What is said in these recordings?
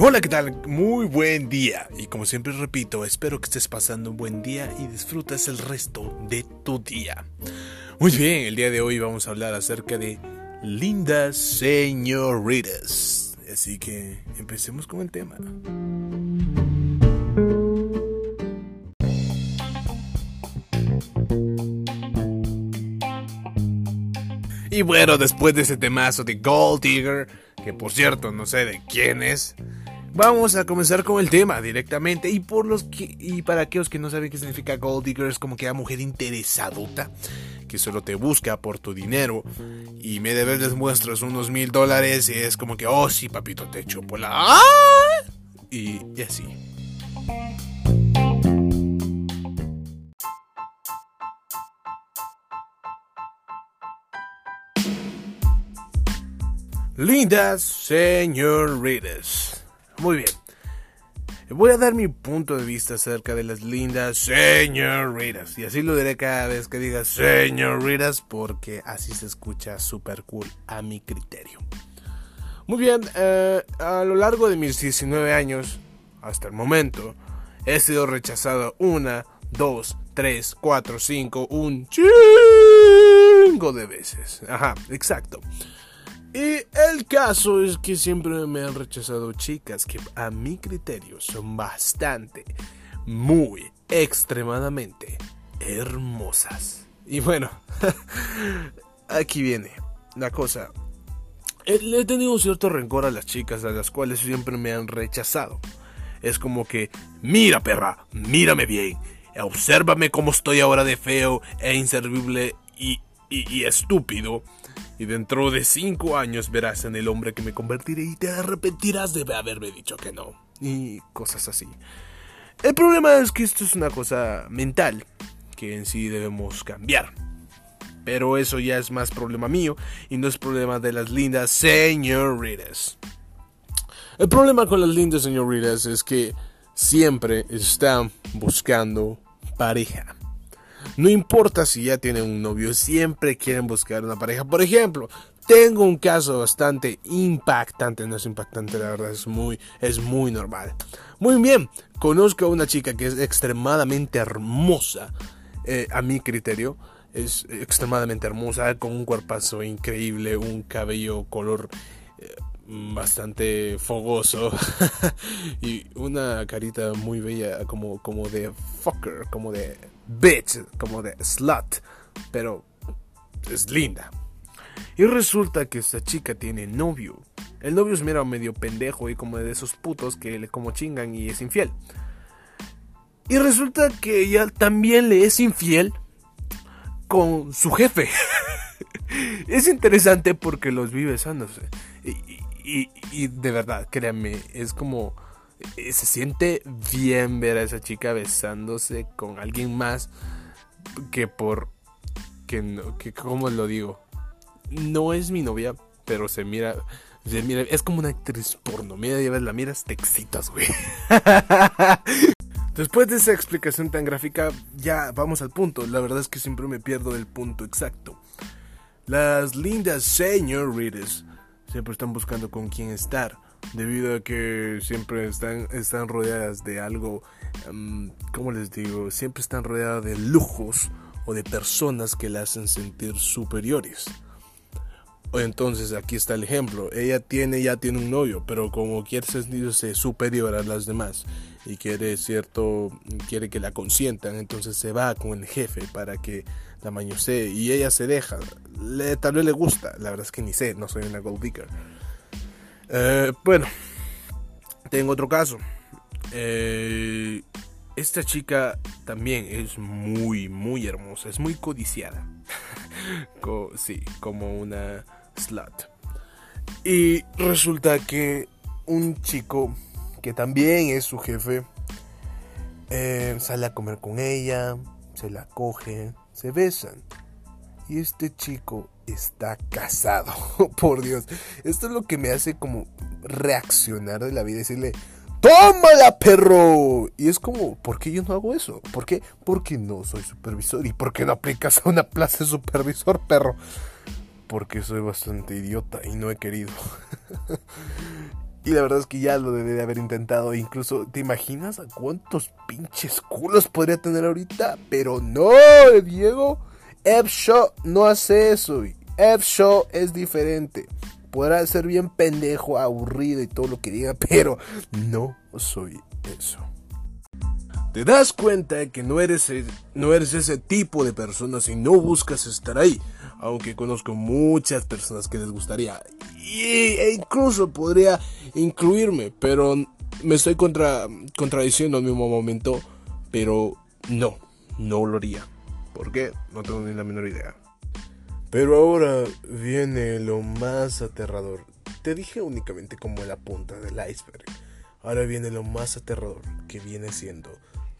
Hola, ¿qué tal? Muy buen día. Y como siempre repito, espero que estés pasando un buen día y disfrutes el resto de tu día. Muy bien, el día de hoy vamos a hablar acerca de lindas señoritas. Así que empecemos con el tema. Y bueno, después de ese temazo de Gold Digger, que por cierto no sé de quién es, vamos a comenzar con el tema directamente. Y por los que, y para aquellos que no saben qué significa Gold Digger, es como que la mujer interesadota que solo te busca por tu dinero y me debes les muestras unos mil dólares y es como que, oh sí, papito, te chupo la... ¡Ah! Y, y así. Lindas señoritas. Muy bien. Voy a dar mi punto de vista acerca de las lindas señoritas. Y así lo diré cada vez que diga señoritas porque así se escucha super cool a mi criterio. Muy bien, eh, a lo largo de mis 19 años, hasta el momento, he sido rechazado una, dos, tres, cuatro, cinco, un chingo de veces. Ajá, exacto. Y el caso es que siempre me han rechazado chicas que a mi criterio son bastante, muy, extremadamente hermosas. Y bueno, aquí viene la cosa. He tenido cierto rencor a las chicas a las cuales siempre me han rechazado. Es como que, mira perra, mírame bien, obsérvame cómo estoy ahora de feo e inservible y estúpido y dentro de cinco años verás en el hombre que me convertiré y te arrepentirás de haberme dicho que no. Y cosas así. El problema es que esto es una cosa mental que en sí debemos cambiar. Pero eso ya es más problema mío y no es problema de las lindas señoritas. El problema con las lindas señoritas es que siempre están buscando pareja. No importa si ya tienen un novio, siempre quieren buscar una pareja. Por ejemplo, tengo un caso bastante impactante, no es impactante, la verdad es muy, es muy normal. Muy bien, conozco a una chica que es extremadamente hermosa, eh, a mi criterio. Es extremadamente hermosa, con un cuerpazo increíble, un cabello color eh, bastante fogoso y una carita muy bella como, como de fucker, como de bitch, como de slut, pero es linda. Y resulta que esta chica tiene novio. El novio es mero medio pendejo y como de esos putos que le como chingan y es infiel. Y resulta que ella también le es infiel con su jefe. es interesante porque los vi besándose. Y de verdad, créanme, es como eh, se siente bien ver a esa chica besándose con alguien más que por que no, que lo digo, no es mi novia, pero se mira, se mira es como una actriz porno. Mira, ya ves, la miras, te güey. Después de esa explicación tan gráfica, ya vamos al punto. La verdad es que siempre me pierdo del punto exacto. Las lindas señoritas siempre están buscando con quién estar debido a que siempre están, están rodeadas de algo, um, ¿cómo les digo? Siempre están rodeadas de lujos o de personas que la hacen sentir superiores. Entonces aquí está el ejemplo. Ella tiene ya tiene un novio, pero como quiere sentirse superior a las demás y quiere cierto quiere que la consientan, entonces se va con el jefe para que la mañosee y ella se deja. Le, tal vez le gusta, la verdad es que ni sé, no soy una gold digger. Eh, bueno, tengo otro caso. Eh, esta chica también es muy, muy hermosa, es muy codiciada. sí, como una slut. Y resulta que un chico que también es su jefe eh, sale a comer con ella, se la coge, se besan. Y este chico está casado. Por Dios. Esto es lo que me hace como reaccionar de la vida y decirle, ¡Tómala, perro! Y es como, ¿por qué yo no hago eso? ¿Por qué? Porque no soy supervisor. ¿Y por qué no aplicas a una plaza de supervisor, perro? Porque soy bastante idiota y no he querido. Y la verdad es que ya lo debe de haber intentado. Incluso, ¿te imaginas a cuántos pinches culos podría tener ahorita? Pero no, Diego. F-Show no hace eso. F-Show es diferente. Podrá ser bien pendejo, aburrido y todo lo que diga, pero no soy eso. Te das cuenta que no eres, no eres ese tipo de persona si no buscas estar ahí. Aunque conozco muchas personas que les gustaría. e incluso podría incluirme. Pero me estoy contra, contradiciendo al mismo momento. Pero no, no lo haría. ¿Por qué? No tengo ni la menor idea. Pero ahora viene lo más aterrador. Te dije únicamente como la punta del iceberg. Ahora viene lo más aterrador, que viene siendo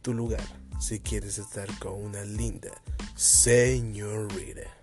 tu lugar si quieres estar con una linda señorita.